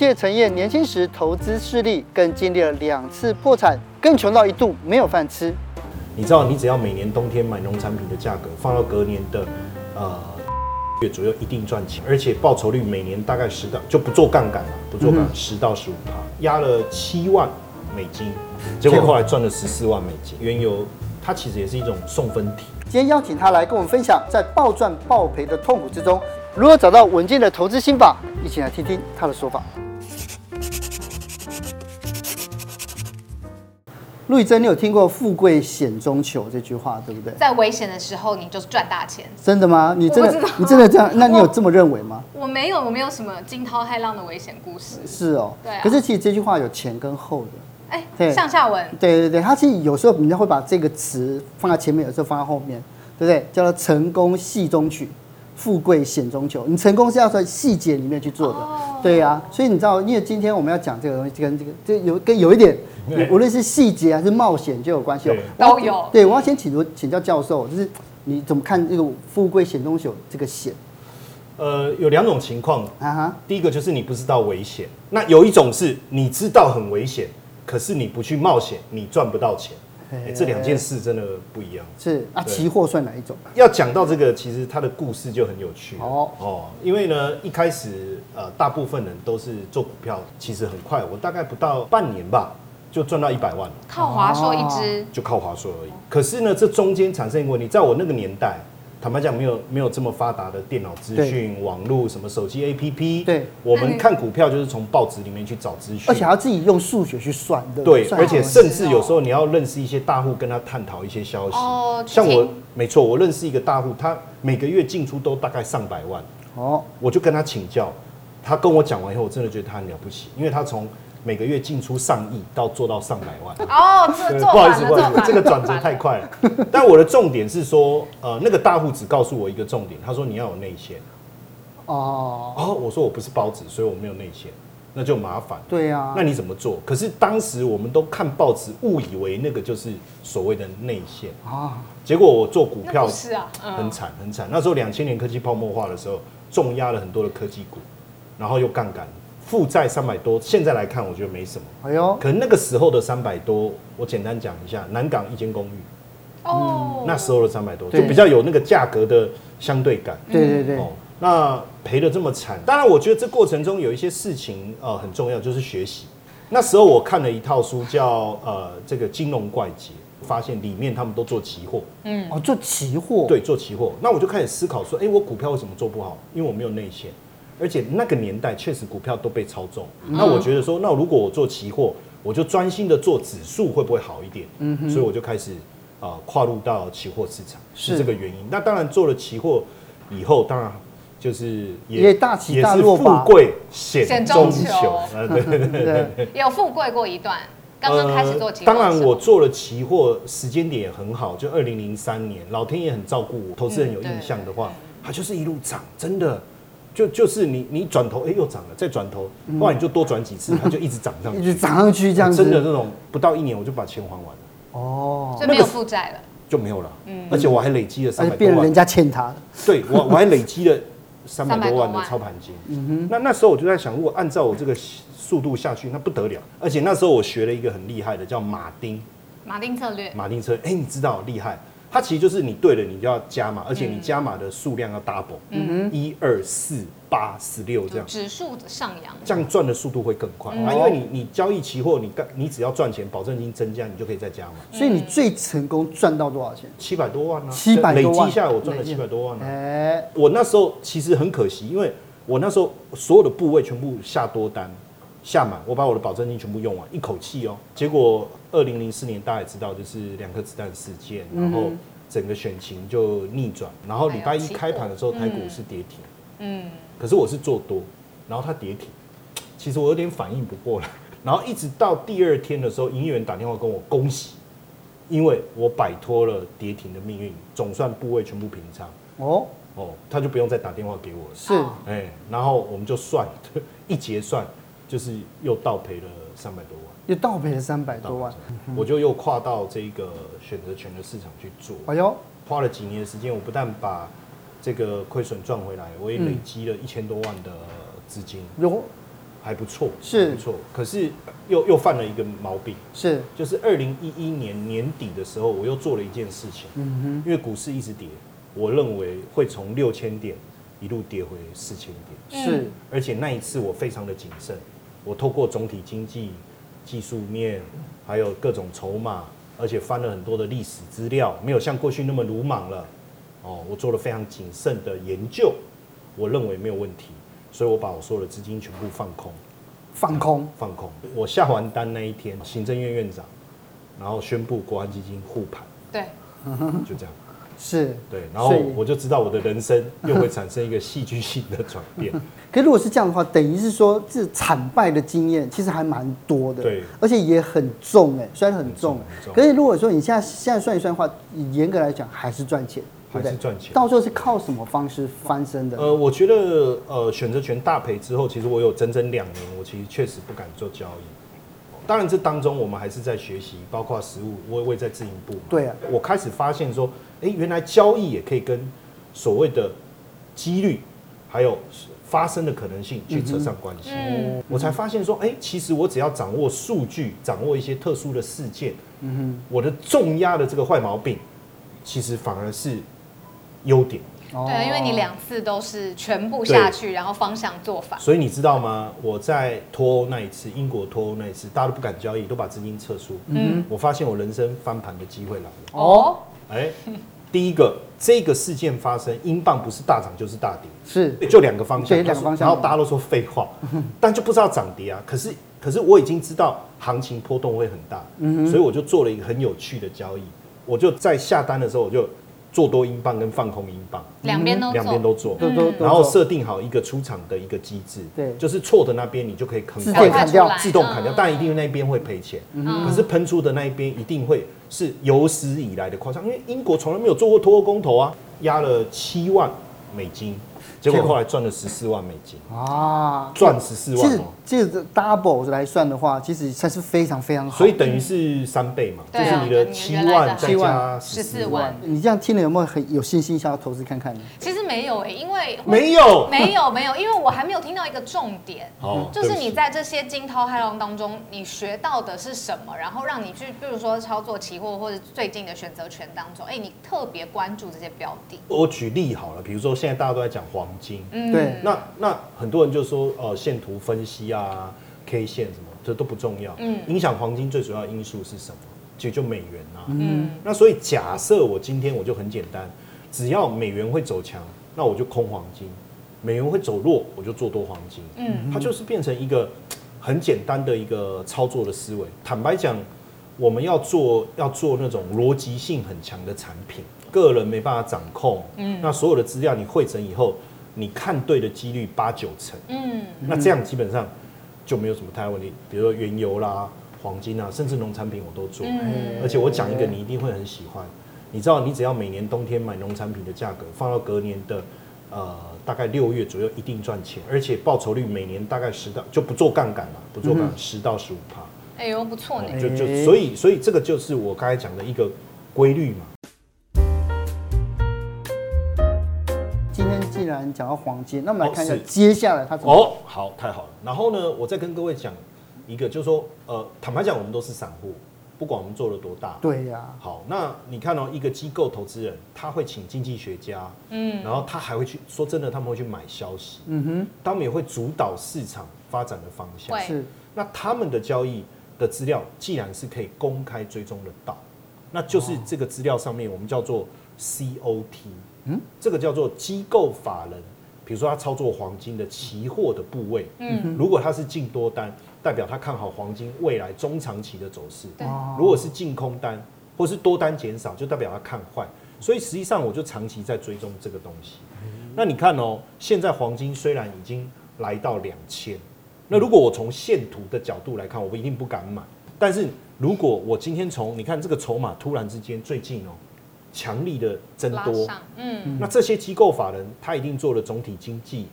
谢承彦年轻时投资失利，更经历了两次破产，更穷到一度没有饭吃。你知道，你只要每年冬天买农产品的价格放到隔年的呃月左右，一定赚钱，而且报酬率每年大概十到就不做杠杆了，不做杠杆十到十五趴，压了七万美金，结果后来赚了十四万美金。原油它其实也是一种送分题。今天邀请他来跟我们分享，在暴赚暴赔的痛苦之中，如何找到稳健的投资心法，一起来听听他的说法。陆宇珍，你有听过“富贵险中求”这句话，对不对？在危险的时候，你就是赚大钱。真的吗？你真的，你真的这样？那你有这么认为吗？我，我没有，我没有什么惊涛骇浪的危险故事。是哦，对啊。可是其实这句话有前跟后的。哎，对，上下文。对对对，它其实有时候人家会把这个词放在前面，有时候放在后面，对不对？叫做“成功戏中取，富贵险中求”。你成功是要在细节里面去做的。哦。对呀、啊，所以你知道，因为今天我们要讲这个东西，跟这个这有跟有一点，无论是细节还是冒险就有关系哦。都有。对，我要先请请教教授，就是你怎么看这个“富贵险中求”这个险？呃，有两种情况啊哈。第一个就是你不知道危险，那有一种是你知道很危险，可是你不去冒险，你赚不到钱。欸、这两件事真的不一样。是啊，期货算哪一种？要讲到这个，其实它的故事就很有趣哦哦。因为呢，一开始呃，大部分人都是做股票，其实很快，我大概不到半年吧，就赚到一百万了。靠华硕一支，就靠华硕而已。可是呢，这中间产生一个问题，在我那个年代。坦白讲，没有没有这么发达的电脑资讯、网络什么手机 APP。对，我们看股票就是从报纸里面去找资讯，而且要自己用数学去算的。对，而且甚至有时候你要认识一些大户，跟他探讨一些消息。哦，像我，没错，我认识一个大户，他每个月进出都大概上百万。哦，我就跟他请教，他跟我讲完以后，我真的觉得他很了不起，因为他从。每个月进出上亿到做到上百万哦，不好意思，不好意思，这个转折太快了。但我的重点是说，呃，那个大户只告诉我一个重点，他说你要有内线。哦哦，我说我不是包子，所以我没有内线，那就麻烦。对呀，那你怎么做？可是当时我们都看报纸，误以为那个就是所谓的内线啊。结果我做股票是啊，很惨很惨。那时候两千年科技泡沫化的时候，重压了很多的科技股，然后又杠杆。负债三百多，现在来看我觉得没什么。哎呦，可能那个时候的三百多，我简单讲一下，南港一间公寓，哦，那时候的三百多就比较有那个价格的相对感。对对对。哦，那赔的这么惨，当然我觉得这过程中有一些事情呃很重要，就是学习。那时候我看了一套书叫呃这个金融怪杰，发现里面他们都做期货。嗯，哦，做期货。对，做期货。那我就开始思考说，哎，我股票为什么做不好？因为我没有内线。而且那个年代确实股票都被操纵，嗯、那我觉得说，那如果我做期货，我就专心的做指数会不会好一点？嗯，所以我就开始啊、呃、跨入到期货市场，是这个原因。那当然做了期货以后，当然就是也，也大起大落吧，富贵险中求，啊对对对对，有富贵过一段。刚刚开始做期货、呃，当然我做了期货，时间点也很好，就二零零三年，老天爷很照顾我。投资人有印象的话，它就是一路涨，真的。就就是你你转头哎又涨了，再转头，不然你就多转几次，它就一直涨上 去，一直涨上去这样子。真的这种不到一年我就把钱还完了。哦，所以没有负债了，就没有了。嗯，而且我还累积了三百多万，变成人家欠他的。对我我还累积了三百多万的操盘金。嗯哼，那那时候我就在想，如果按照我这个速度下去，那不得了。而且那时候我学了一个很厉害的，叫马丁。马丁策略。马丁策略，哎，你知道厉害。它其实就是你对了，你就要加码，而且你加码的数量要 double，嗯，一二四八十六这样，指数的上扬，这样赚的速度会更快啊！因为你你交易期货，你干你只要赚钱，保证金增加，你就可以再加码。所以你最成功赚到多少钱？七百多万啊！七百多万，累积下来我赚了七百多万啊！哎，我那时候其实很可惜，因为我那时候所有的部位全部下多单下满，我把我的保证金全部用完，一口气哦。结果二零零四年大家也知道，就是两颗子弹事件，然后。整个选情就逆转，然后礼拜一开盘的时候，台股是跌停。嗯，可是我是做多，然后它跌停，其实我有点反应不过来，然后一直到第二天的时候，营业员打电话跟我恭喜，因为我摆脱了跌停的命运，总算部位全部平仓。哦哦，他就不用再打电话给我了。是，哎，然后我们就算 一结算，就是又倒赔了三百多万。又倒赔了三百多万，我就又跨到这个选择权的市场去做。哎呦，花了几年的时间，我不但把这个亏损赚回来，我也累积了一千多万的资金。有，还不错，是不错。可是又又犯了一个毛病，是就是二零一一年年底的时候，我又做了一件事情。嗯哼，因为股市一直跌，我认为会从六千点一路跌回四千点。是，而且那一次我非常的谨慎，我透过总体经济、技术面，还有各种筹码，而且翻了很多的历史资料，没有像过去那么鲁莽了。哦，我做了非常谨慎的研究，我认为没有问题。所以我把我所有的资金全部放空，放空，放空。我下完单那一天，行政院院长，然后宣布国安基金护盘，对，就这样，是，对，然后我就知道我的人生又会产生一个戏剧性的转变。可如果是这样的话，等于是说这惨败的经验其实还蛮多的，对，而且也很重哎，虽然很重，很重，可是如果说你现在现在算一算的话，严格来讲还是赚钱。还是赚钱，到时候是靠什么方式翻身的？呃，我觉得呃，选择权大赔之后，其实我有整整两年，我其实确实不敢做交易。当然，这当中我们还是在学习，包括实物，我我也在自营部。对啊，我开始发现说，哎、欸，原来交易也可以跟所谓的几率，还有发生的可能性去扯上关系。嗯，我才发现说，哎、欸，其实我只要掌握数据，掌握一些特殊的事件，嗯哼，我的重压的这个坏毛病，其实反而是。优点，对，因为你两次都是全部下去，然后方向做法。所以你知道吗？我在脱欧那一次，英国脱欧那一次，大家都不敢交易，都把资金撤出。嗯，我发现我人生翻盘的机会来了。哦，哎，第一个，这个事件发生，英镑不是大涨就是大跌，是就两个方向，两个方向。然后大家都说废话，但就不知道涨跌啊。可是，可是我已经知道行情波动会很大，嗯，所以我就做了一个很有趣的交易。我就在下单的时候，我就。做多英镑跟放空英镑，两边都两边都做，嗯、然后设定好一个出场的一个机制，对，就是错的那边你就可以很快砍掉，自动砍掉，但一定那边会赔钱，嗯、可是喷出的那一边一定会是有史以来的夸张，因为英国从来没有做过脱欧公投啊，压了七万美金。结果后来赚了十四万美金啊，赚十四万。其实这 double 来算的话，其实算是非常非常好。所以等于是三倍嘛，就是你的七万再加十四万。你这样听了有没有很有信心想要投资看看呢？其实没有诶，因为没有没有没有，因为我还没有听到一个重点，哦就是你在这些惊涛骇浪当中，你学到的是什么？然后让你去，比如说操作期货或者最近的选择权当中，哎，你特别关注这些标的。我举例好了，比如说现在大家都在讲黄。金，嗯，对，那那很多人就说，呃，线图分析啊，K 线什么，这都不重要，嗯，影响黄金最主要因素是什么？其实就美元啊，嗯，那所以假设我今天我就很简单，只要美元会走强，那我就空黄金；美元会走弱，我就做多黄金，嗯，它就是变成一个很简单的一个操作的思维。坦白讲，我们要做要做那种逻辑性很强的产品。个人没办法掌控，嗯，那所有的资料你汇整以后，你看对的几率八九成，嗯，那这样基本上就没有什么太大问题。比如说原油啦、黄金啊，甚至农产品我都做，而且我讲一个你一定会很喜欢。你知道，你只要每年冬天买农产品的价格放到隔年的呃大概六月左右，一定赚钱，而且报酬率每年大概十到就不做杠杆嘛，不做杠十到十五趴。哎呦，不错呢，就就所以所以这个就是我刚才讲的一个规律嘛。然讲到黄金，那我们来看一下接下来它怎么哦，好，太好了。然后呢，我再跟各位讲一个，就是说，呃，坦白讲，我们都是散户，不管我们做了多大，对呀。好，那你看哦，一个机构投资人，他会请经济学家，嗯，然后他还会去说真的，他们会去买消息，嗯哼，他们也会主导市场发展的方向，是。那他们的交易的资料，既然是可以公开追踪得到，那就是这个资料上面我们叫做 COT。嗯，这个叫做机构法人，比如说他操作黄金的期货的部位，嗯，如果他是净多单，代表他看好黄金未来中长期的走势。如果是净空单或是多单减少，就代表他看坏。所以实际上我就长期在追踪这个东西。那你看哦，现在黄金虽然已经来到两千，那如果我从线图的角度来看，我一定不敢买。但是如果我今天从你看这个筹码突然之间最近哦。强力的增多，嗯，那这些机构法人他一定做了总体经济，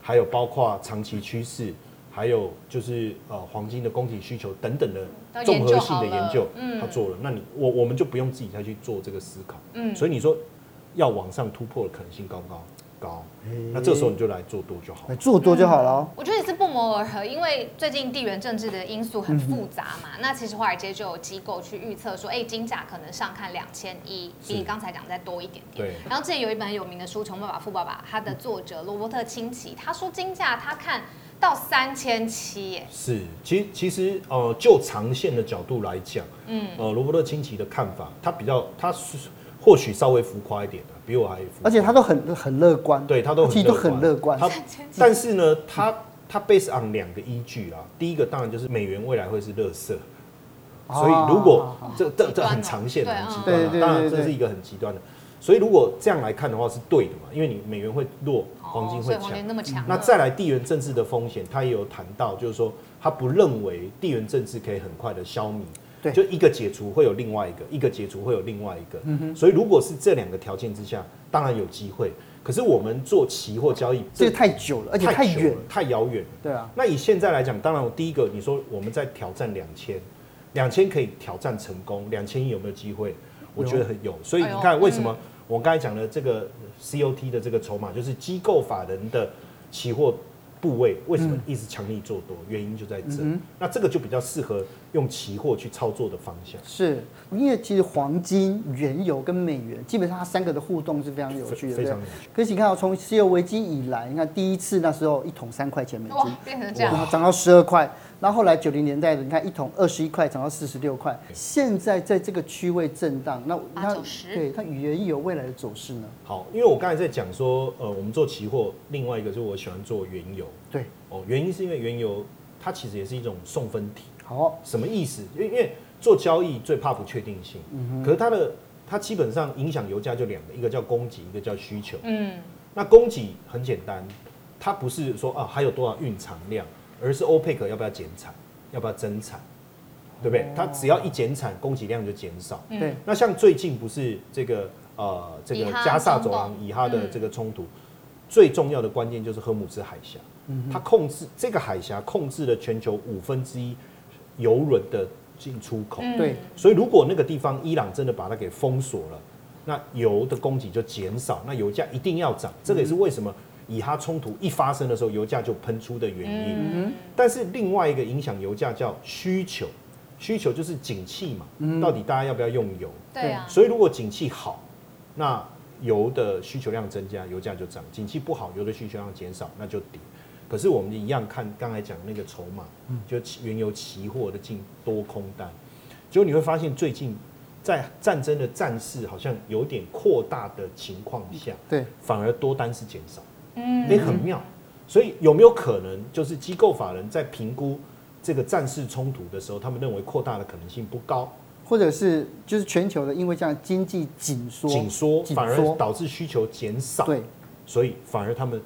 还有包括长期趋势，还有就是呃黄金的供给需求等等的综合性的研究，他做了。那你我我们就不用自己再去做这个思考，嗯，所以你说要往上突破的可能性高不高？高，那这时候你就来做多就好，做多就好了、嗯。我觉得也是不谋而合，因为最近地缘政治的因素很复杂嘛。嗯、那其实华尔街就有机构去预测说，哎、欸，金价可能上看两千一，比你刚才讲再多一点点。对。然后之前有一本很有名的书《穷爸爸富爸爸》，他的作者罗伯特清崎，他说金价他看到三千七，耶。是，其实其实呃，就长线的角度来讲，嗯，呃，罗伯特清崎的看法，他比较他是。或许稍微浮夸一点的，比我还而且他都很很乐观，对他都其实都很乐观。他但是呢，他他 base on 两个依据啊，第一个当然就是美元未来会是乐色，所以如果这这这很长线的很极端的，当然这是一个很极端的。所以如果这样来看的话是对的嘛，因为你美元会弱，黄金会强。那再来地缘政治的风险，他也有谈到，就是说他不认为地缘政治可以很快的消弭。对，就一个解除会有另外一个，一个解除会有另外一个。嗯哼。所以如果是这两个条件之下，当然有机会。可是我们做期货交易，这个太久了，而且太远，太遥远。对啊。那以现在来讲，当然我第一个你说我们在挑战两千，两千可以挑战成功，两千亿有没有机会？我觉得很有。所以你看，为什么我刚才讲的这个 COT 的这个筹码，就是机构法人的期货。部位为什么一直强力做多？嗯、原因就在这。嗯、那这个就比较适合用期货去操作的方向。是，因为其实黄金、原油跟美元，基本上它三个的互动是非常有趣的。非常有趣。可是你看到从石油危机以来，你看第一次那时候一桶三块钱美金，变成这样，涨到十二块。然后后来九零年代的，你看一桶二十一块涨到四十六块，现在在这个区位震荡，那它对它原油未来的走势呢？好，因为我刚才在讲说，呃，我们做期货，另外一个就是我喜欢做原油。对，哦，原因是因为原油它其实也是一种送分题。好，什么意思？因为因为做交易最怕不确定性。嗯。可是它的它基本上影响油价就两个，一个叫供给，一个叫需求。嗯。那供给很简单，它不是说啊还有多少蕴藏量。而是欧佩克要不要减产，要不要增产，对不对？它只要一减产，供给量就减少。对。那像最近不是这个呃这个加萨走廊以哈的这个冲突，最重要的关键就是荷姆兹海峡。它控制这个海峡，控制了全球五分之一油轮的进出口。对。所以如果那个地方伊朗真的把它给封锁了，那油的供给就减少，那油价一定要涨。这个也是为什么。以哈冲突一发生的时候，油价就喷出的原因。嗯、但是另外一个影响油价叫需求，需求就是景气嘛。嗯、到底大家要不要用油？对啊。所以如果景气好，那油的需求量增加，油价就涨；景气不好，油的需求量减少，那就跌。可是我们一样看刚才讲那个筹码，就原油期货的进多空单，结果你会发现最近在战争的战事好像有点扩大的情况下，对，反而多单是减少。嗯，也很妙，所以有没有可能就是机构法人在评估这个战事冲突的时候，他们认为扩大的可能性不高，或者是就是全球的，因为这样经济紧缩，紧缩。反而导致需求减少，对，所以反而他们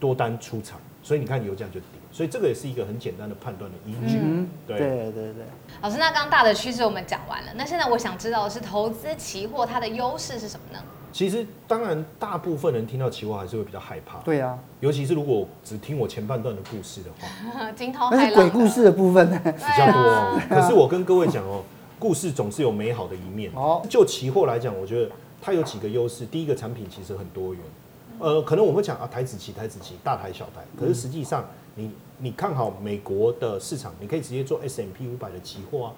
多单出场，所以你看油价就跌，所以这个也是一个很简单的判断的依据。嗯，对对对对。老师，那刚大的趋势我们讲完了，那现在我想知道的是投资期货它的优势是什么呢？其实，当然，大部分人听到期货还是会比较害怕。对啊，尤其是如果只听我前半段的故事的话，惊涛骇浪，鬼故事的部分比较多哦。可是我跟各位讲哦，故事总是有美好的一面。哦，就期货来讲，我觉得它有几个优势。第一个产品其实很多元，呃，可能我们会讲啊，台子期、台子期，大台小台。可是实际上，你你看好美国的市场，你可以直接做 S M P 五百的期货啊。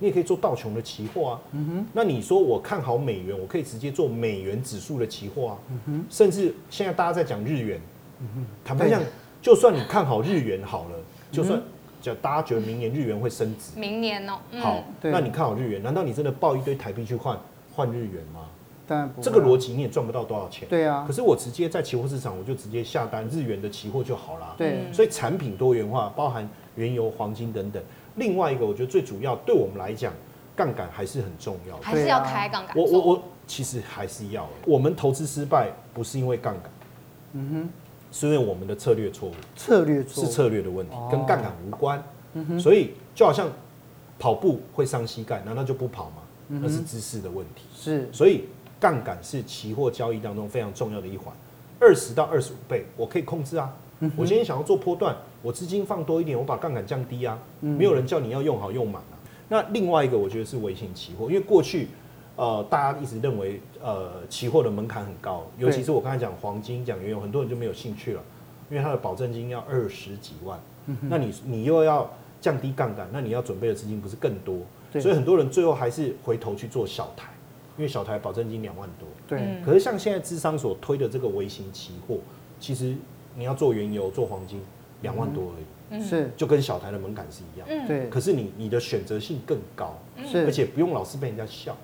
你也可以做道琼的期货啊，嗯哼，那你说我看好美元，我可以直接做美元指数的期货啊，嗯哼，甚至现在大家在讲日元，嗯哼，坦白讲，就算你看好日元好了，就算就大家觉得明年日元会升值，明年哦，好，那你看好日元，难道你真的抱一堆台币去换换日元吗？当然不，这个逻辑你也赚不到多少钱，对啊，可是我直接在期货市场，我就直接下单日元的期货就好了，对，所以产品多元化，包含原油、黄金等等。另外一个，我觉得最主要对我们来讲，杠杆还是很重要的，还是要开杠杆。我我我，其实还是要。我们投资失败不是因为杠杆，嗯哼，是因为我们的策略错误。策略错误是策略的问题，跟杠杆无关。嗯哼，所以就好像跑步会伤膝盖，难道就不跑吗？那是姿势的问题。是，所以杠杆是期货交易当中非常重要的一环。二十到二十五倍，我可以控制啊。我今天想要做波段，我资金放多一点，我把杠杆降低啊。没有人叫你要用好用满啊。那另外一个，我觉得是微型期货，因为过去呃，大家一直认为呃，期货的门槛很高，尤其是我刚才讲黄金、讲原油，很多人就没有兴趣了，因为它的保证金要二十几万，嗯、那你你又要降低杠杆，那你要准备的资金不是更多？所以很多人最后还是回头去做小台，因为小台保证金两万多。对。可是像现在资商所推的这个微型期货，其实你要做原油、做黄金，两万多而已。是。就跟小台的门槛是一样。嗯。对。可是你你的选择性更高，是，而且不用老是被人家笑，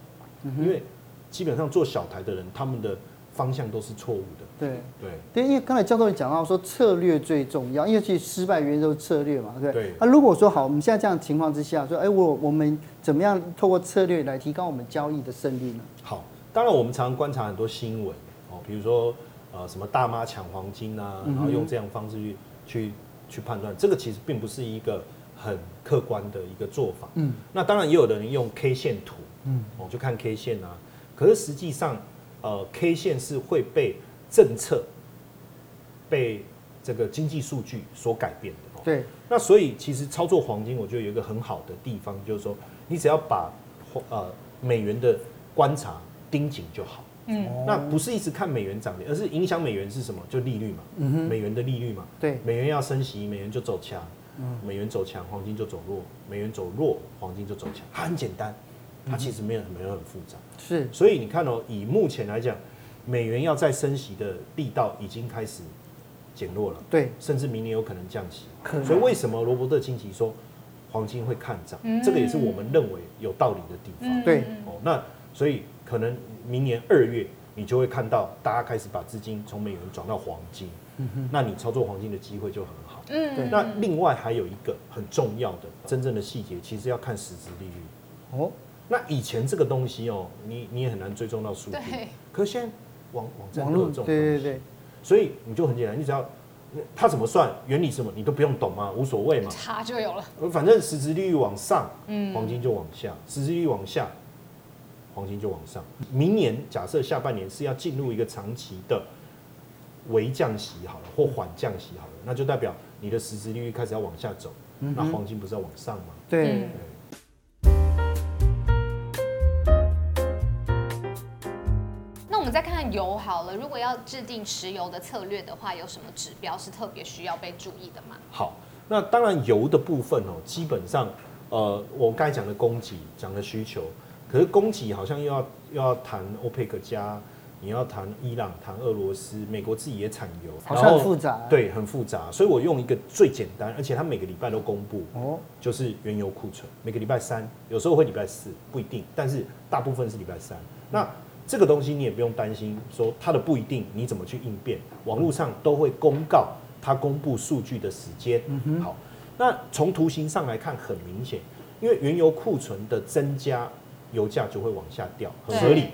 因为基本上做小台的人，他们的。方向都是错误的。对对对，因为刚才教授也讲到说策略最重要，因为其实失败原因都是策略嘛，对。对。那如果说好，我们现在这样的情况之下，说哎，我我们怎么样透过策略来提高我们交易的胜率呢？好，当然我们常常观察很多新闻哦，比如说呃什么大妈抢黄金啊，然后用这样方式去去去判断，这个其实并不是一个很客观的一个做法。嗯。那当然也有的人用 K 线图，嗯，哦就看 K 线啊，可是实际上。呃，K 线是会被政策、被这个经济数据所改变的。对。那所以其实操作黄金，我觉得有一个很好的地方，就是说你只要把呃美元的观察盯紧就好。嗯。那不是一直看美元涨跌，而是影响美元是什么？就利率嘛。嗯。美元的利率嘛。对。美元要升息，美元就走强。嗯。美元走强，黄金就走弱；美元走弱，黄金就走强。它很简单。它其实没有没有很复杂，是，所以你看哦，以目前来讲，美元要再升息的力道已经开始减弱了，对，甚至明年有可能降息，可能。所以为什么罗伯特清崎说黄金会看涨？嗯，这个也是我们认为有道理的地方，对，哦，那所以可能明年二月你就会看到大家开始把资金从美元转到黄金，嗯哼，那你操作黄金的机会就很好，嗯，对。那另外还有一个很重要的真正的细节，其实要看实质利率，哦。那以前这个东西哦，你你也很难追踪到数据。对。可是现在网网站都有这种东西。对对对。所以你就很简单，你只要它怎么算，原理什么，你都不用懂嘛，无所谓嘛。查就有了。反正实质利率往上，嗯，黄金就往下；实质利率往下，黄金就往上。明年假设下半年是要进入一个长期的微降息好了，或缓降息好了，那就代表你的实质利率开始要往下走，那黄金不是要往上吗？对。对再看看油好了，如果要制定石油的策略的话，有什么指标是特别需要被注意的吗？好，那当然油的部分哦，基本上，呃，我刚才讲的供给，讲的需求，可是供给好像又要又要谈欧佩克加，你要谈伊朗，谈俄罗斯，美国自己也产油，好像很复杂，对，很复杂，所以我用一个最简单，而且它每个礼拜都公布，哦，就是原油库存，每个礼拜三，有时候会礼拜四，不一定，但是大部分是礼拜三，那。这个东西你也不用担心，说它的不一定，你怎么去应变？网络上都会公告它公布数据的时间。好，那从图形上来看，很明显，因为原油库存的增加，油价就会往下掉，很合理。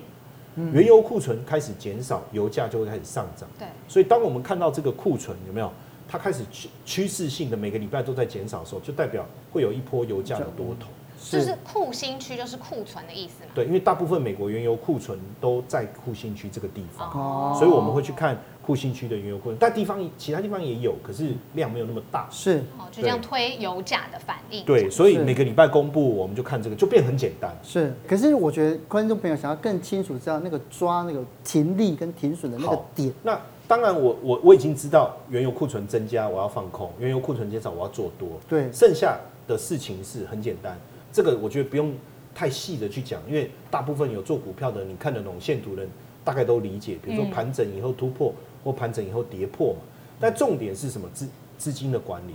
原油库存开始减少，油价就会开始上涨。对，所以当我们看到这个库存有没有，它开始趋趋势性的每个礼拜都在减少的时候，就代表会有一波油价的多头。就是库欣区，就是库存的意思嘛？对，因为大部分美国原油库存都在库欣区这个地方，哦，所以我们会去看库欣区的原油库存。但地方其他地方也有，可是量没有那么大。是，哦，就这样推油价的反应。对，所以每个礼拜公布，我们就看这个，就变很简单。是，可是我觉得观众朋友想要更清楚知道那个抓那个停利跟停损的那个点。那当然我，我我我已经知道原油库存增加，我要放空；原油库存减少，我要做多。对，剩下的事情是很简单。这个我觉得不用太细的去讲，因为大部分有做股票的，你看得懂线图的人大概都理解。比如说盘整以后突破，或盘整以后跌破嘛。但重点是什么？资资金的管理。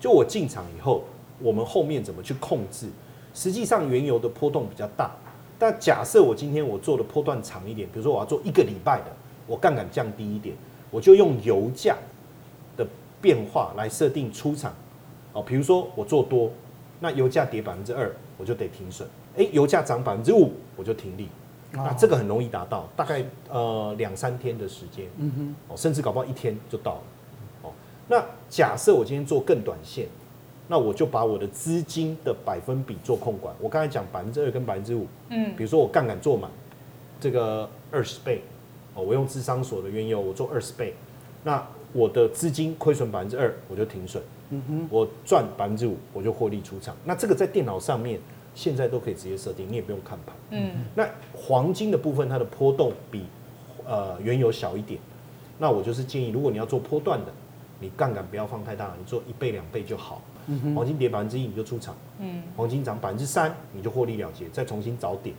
就我进场以后，我们后面怎么去控制？实际上原油的波动比较大，但假设我今天我做的波段长一点，比如说我要做一个礼拜的，我杠杆降低一点，我就用油价的变化来设定出场。哦，比如说我做多。那油价跌百分之二，我就得停损。哎，油价涨百分之五，我就停利。那这个很容易达到，大概呃两三天的时间，嗯哼，哦，甚至搞不好一天就到了。哦，那假设我今天做更短线，那我就把我的资金的百分比做控管。我刚才讲百分之二跟百分之五，嗯，比如说我杠杆做满，这个二十倍，哦，我用智商所的原油我做二十倍，那我的资金亏损百分之二，我就停损。我赚百分之五，我就获利出场。那这个在电脑上面现在都可以直接设定，你也不用看盘。嗯，那黄金的部分，它的波动比呃原油小一点。那我就是建议，如果你要做波段的，你杠杆不要放太大，你做一倍两倍就好。嗯、黄金跌百分之一你就出场。嗯，黄金涨百分之三你就获利了结，再重新找点。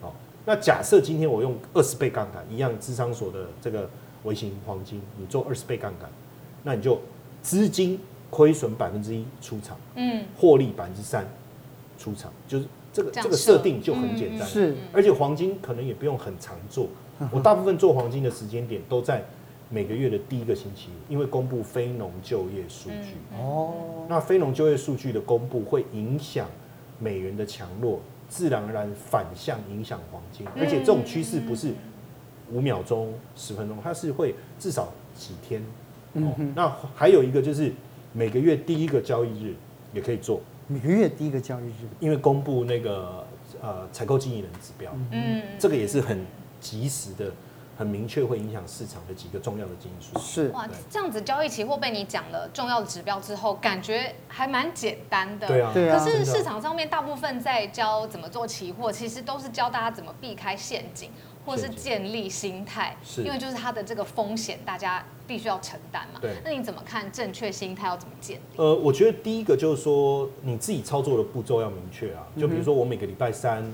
好，那假设今天我用二十倍杠杆，一样芝商所的这个微型黄金，你做二十倍杠杆，那你就资金亏损百分之一出场，嗯，获利百分之三出场，就是这个这，个设定就很简单。是、嗯，而且黄金可能也不用很常做。我大部分做黄金的时间点都在每个月的第一个星期，因为公布非农就业数据。哦，那非农就业数据的公布会影响美元的强弱，自然而然反向影响黄金。而且这种趋势不是五秒钟、十分钟，它是会至少几天。哦，那还有一个就是每个月第一个交易日也可以做。每个月第一个交易日，因为公布那个呃采购经理人指标。嗯，这个也是很。及时的、很明确会影响市场的几个重要的因素。是哇，这样子交易期货被你讲了重要的指标之后，感觉还蛮简单的。对啊，可是市场上面大部分在教怎么做期货，其实都是教大家怎么避开陷阱，或是建立心态。是，因为就是它的这个风险，大家必须要承担嘛。对。那你怎么看正确心态要怎么建立？呃，我觉得第一个就是说，你自己操作的步骤要明确啊。就比如说，我每个礼拜三。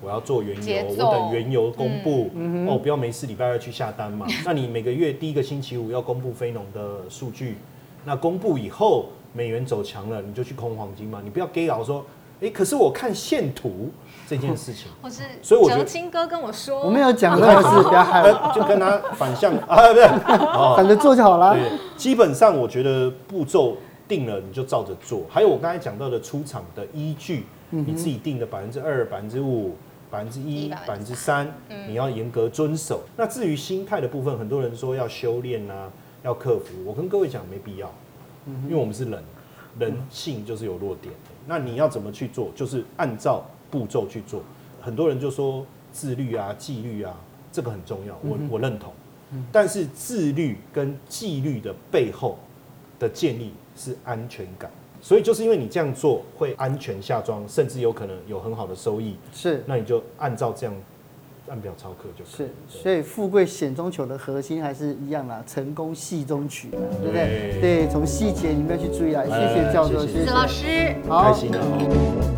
我要做原油，我等原油公布、嗯、哦，不要没事礼拜二去下单嘛。那你每个月第一个星期五要公布非农的数据，那公布以后美元走强了，你就去空黄金嘛。你不要给老说，哎、欸，可是我看线图这件事情，我是所以我觉得青哥跟我说，我没有讲那个事，不要害，就跟他反向啊，对，反着做就好了。对，基本上我觉得步骤定了，你就照着做。还有我刚才讲到的出场的依据，你自己定的百分之二、百分之五。百分之一、百分之三，你要严格遵守。那至于心态的部分，很多人说要修炼啊，要克服。我跟各位讲，没必要，因为我们是人，人性就是有弱点。那你要怎么去做？就是按照步骤去做。很多人就说自律啊、纪律啊，这个很重要，我我认同。但是自律跟纪律的背后的建立是安全感。所以就是因为你这样做会安全下庄，甚至有可能有很好的收益。是，那你就按照这样按表操课就。是，所以富贵险中求的核心还是一样啦，成功戏中取嘛，对不对？对，从细节里面去注意啊。谢谢教授，谢谢老师，好，开心的。